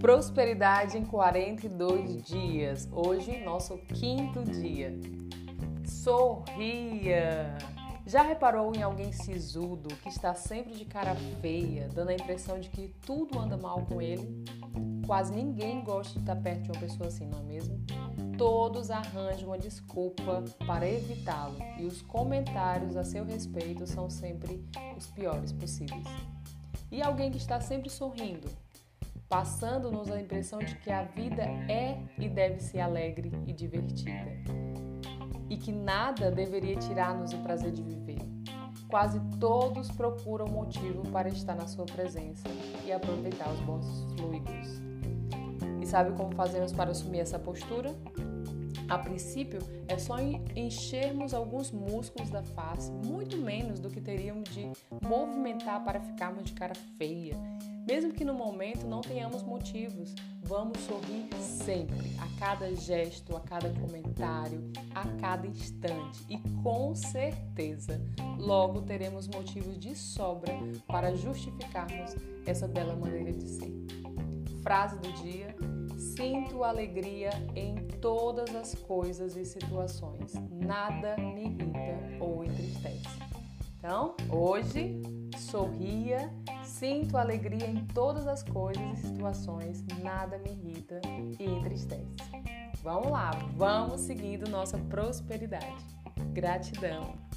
Prosperidade em 42 dias. Hoje, nosso quinto dia. Sorria! Já reparou em alguém sisudo que está sempre de cara feia, dando a impressão de que tudo anda mal com ele? Quase ninguém gosta de estar perto de uma pessoa assim, não é mesmo? Todos arranjam uma desculpa para evitá-lo e os comentários a seu respeito são sempre os piores possíveis. E alguém que está sempre sorrindo, passando-nos a impressão de que a vida é e deve ser alegre e divertida, e que nada deveria tirar-nos o prazer de viver. Quase todos procuram motivo para estar na sua presença e aproveitar os bons fluidos. Sabe como fazemos para assumir essa postura? A princípio, é só enchermos alguns músculos da face, muito menos do que teríamos de movimentar para ficarmos de cara feia mesmo que no momento não tenhamos motivos, vamos sorrir sempre, a cada gesto, a cada comentário, a cada instante e com certeza logo teremos motivos de sobra para justificarmos essa bela maneira de ser. Frase do dia: Sinto alegria em todas as coisas e situações. Nada me irrita ou entristece. Então, hoje, sorria Sinto alegria em todas as coisas e situações, nada me irrita e entristece. Vamos lá, vamos seguindo nossa prosperidade. Gratidão!